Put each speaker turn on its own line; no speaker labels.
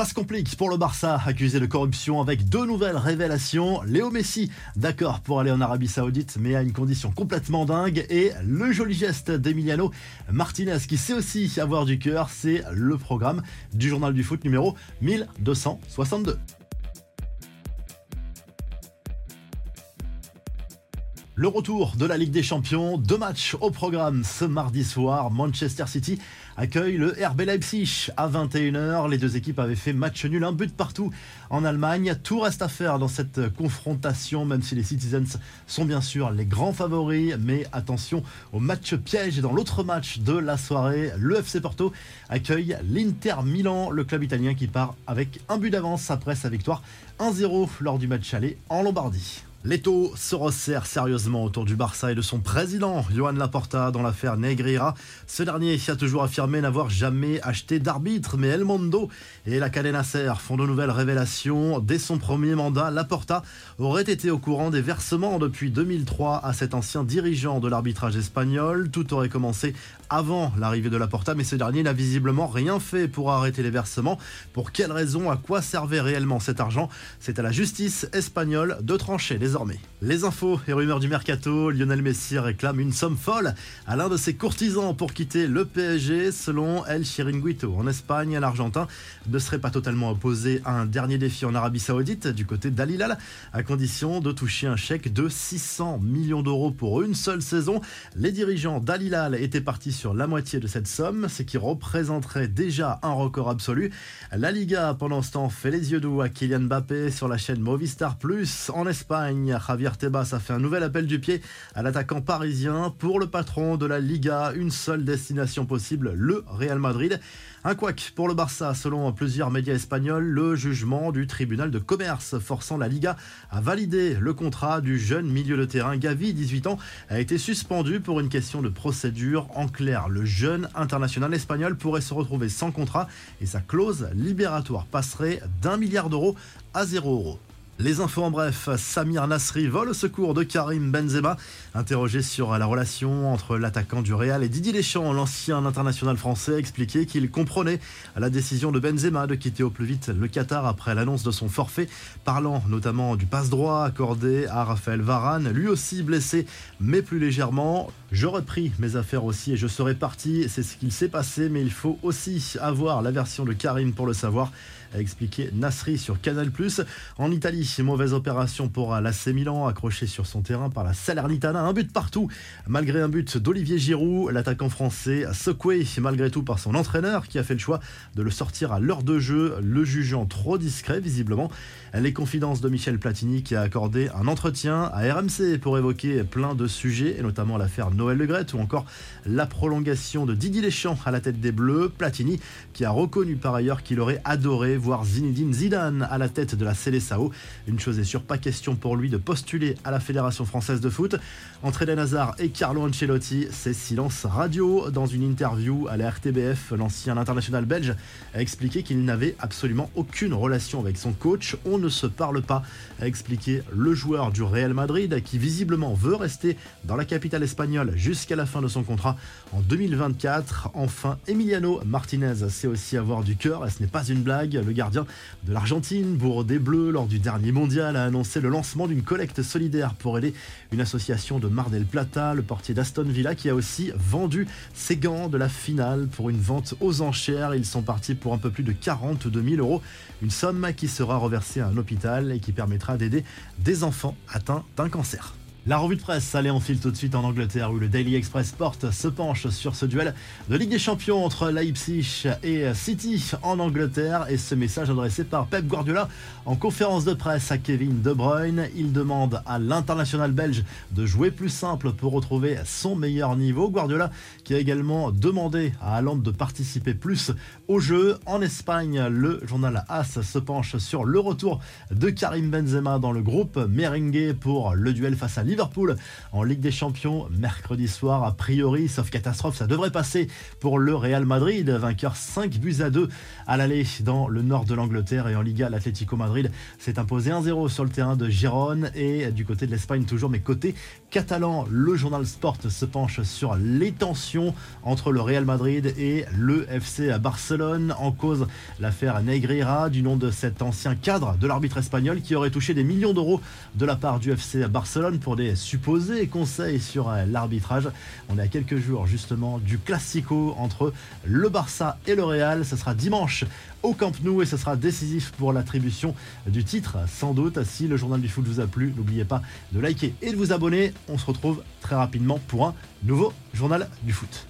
Ça se complique pour le Barça, accusé de corruption avec deux nouvelles révélations. Léo Messi, d'accord pour aller en Arabie Saoudite, mais à une condition complètement dingue. Et le joli geste d'Emiliano Martinez, qui sait aussi avoir du cœur, c'est le programme du journal du foot numéro 1262. Le retour de la Ligue des Champions, deux matchs au programme ce mardi soir. Manchester City accueille le RB Leipzig à 21h. Les deux équipes avaient fait match nul, un but partout en Allemagne. Tout reste à faire dans cette confrontation, même si les Citizens sont bien sûr les grands favoris. Mais attention au match piège. Et dans l'autre match de la soirée, le FC Porto accueille l'Inter Milan, le club italien qui part avec un but d'avance après sa victoire 1-0 lors du match aller en Lombardie. L'étau se resserre sérieusement autour du Barça et de son président, Johan Laporta, dans l'affaire Negreira. Ce dernier a toujours affirmé n'avoir jamais acheté d'arbitre, mais El Mondo et la Cadena Ser font de nouvelles révélations. Dès son premier mandat, Laporta aurait été au courant des versements depuis 2003 à cet ancien dirigeant de l'arbitrage espagnol. Tout aurait commencé avant l'arrivée de Laporta, mais ce dernier n'a visiblement rien fait pour arrêter les versements. Pour quelle raison? À quoi servait réellement cet argent? C'est à la justice espagnole de trancher infos et rumeurs du mercato, Lionel Messi réclame une somme folle à l'un de ses courtisans pour quitter le PSG. Selon El Chiringuito en Espagne, l'Argentin ne serait pas totalement opposé à un dernier défi en Arabie Saoudite du côté d'Alilal, à condition de toucher un chèque de 600 millions d'euros pour une seule saison. Les dirigeants d'Alilal étaient partis sur la moitié de cette somme, ce qui représenterait déjà un record absolu. La Liga, pendant ce temps, fait les yeux doux à Kylian Mbappé sur la chaîne Movistar Plus en Espagne. Javier Tebas a fait un nouvel appel du pied à l'attaquant parisien. Pour le patron de la Liga, une seule destination possible, le Real Madrid. Un couac pour le Barça, selon plusieurs médias espagnols, le jugement du tribunal de commerce forçant la Liga à valider le contrat du jeune milieu de terrain Gavi, 18 ans, a été suspendu pour une question de procédure. En clair, le jeune international espagnol pourrait se retrouver sans contrat et sa clause libératoire passerait d'un milliard d'euros à zéro euros. Les infos en bref, Samir Nasri vole au secours de Karim Benzema. Interrogé sur la relation entre l'attaquant du Real et Didier Deschamps, l'ancien international français a expliqué qu'il comprenait la décision de Benzema de quitter au plus vite le Qatar après l'annonce de son forfait, parlant notamment du passe-droit accordé à Raphaël Varane, lui aussi blessé mais plus légèrement. J'aurais pris mes affaires aussi et je serais parti, c'est ce qu'il s'est passé, mais il faut aussi avoir la version de Karim pour le savoir, a expliqué Nasri sur Canal+. En Italie, mauvaise opération pour l'AC Milan, accroché sur son terrain par la Salernitana, un but partout, malgré un but d'Olivier Giroud, l'attaquant français secoué malgré tout par son entraîneur qui a fait le choix de le sortir à l'heure de jeu, le jugeant trop discret visiblement. Les confidences de Michel Platini qui a accordé un entretien à RMC pour évoquer plein de sujets et notamment l'affaire Noël Le ou encore la prolongation de Didier Deschamps à la tête des Bleus. Platini qui a reconnu par ailleurs qu'il aurait adoré voir Zinedine Zidane à la tête de la Célessao. Une chose est sûre, pas question pour lui de postuler à la Fédération française de foot. Entre Eden Hazard et Carlo Ancelotti, c'est silence radio. Dans une interview à la RTBF, l'ancien international belge a expliqué qu'il n'avait absolument aucune relation avec son coach. On ne se parle pas, a expliqué le joueur du Real Madrid qui visiblement veut rester dans la capitale espagnole jusqu'à la fin de son contrat en 2024. Enfin, Emiliano Martinez sait aussi avoir du cœur et ce n'est pas une blague. Le gardien de l'Argentine, bourre des Bleus, lors du dernier mondial, a annoncé le lancement d'une collecte solidaire pour aider une association de Mar del Plata, le portier d'Aston Villa, qui a aussi vendu ses gants de la finale pour une vente aux enchères. Ils sont partis pour un peu plus de 42 000 euros, une somme qui sera reversée à un hôpital et qui permettra d'aider des enfants atteints d'un cancer. La revue de presse, allez, on file tout de suite en Angleterre où le Daily Express Sport se penche sur ce duel de Ligue des Champions entre Leipzig et City en Angleterre. Et ce message adressé par Pep Guardiola en conférence de presse à Kevin De Bruyne. Il demande à l'international belge de jouer plus simple pour retrouver son meilleur niveau. Guardiola qui a également demandé à Haaland de participer plus au jeu. En Espagne, le journal AS se penche sur le retour de Karim Benzema dans le groupe Merengue pour le duel face à Liverpool en Ligue des Champions mercredi soir. A priori, sauf catastrophe, ça devrait passer pour le Real Madrid, vainqueur 5 buts à 2 à l'aller dans le nord de l'Angleterre et en Liga, l'Atlético Madrid s'est imposé 1-0 sur le terrain de Gérone et du côté de l'Espagne toujours, mais côté catalan, le journal Sport se penche sur les tensions entre le Real Madrid et le FC à Barcelone en cause l'affaire Negreira du nom de cet ancien cadre de l'arbitre espagnol qui aurait touché des millions d'euros de la part du FC à Barcelone pour supposés conseils sur l'arbitrage. On est à quelques jours justement du classico entre le Barça et le Real. Ce sera dimanche au Camp Nou et ce sera décisif pour l'attribution du titre. Sans doute, si le journal du foot vous a plu, n'oubliez pas de liker et de vous abonner. On se retrouve très rapidement pour un nouveau journal du foot.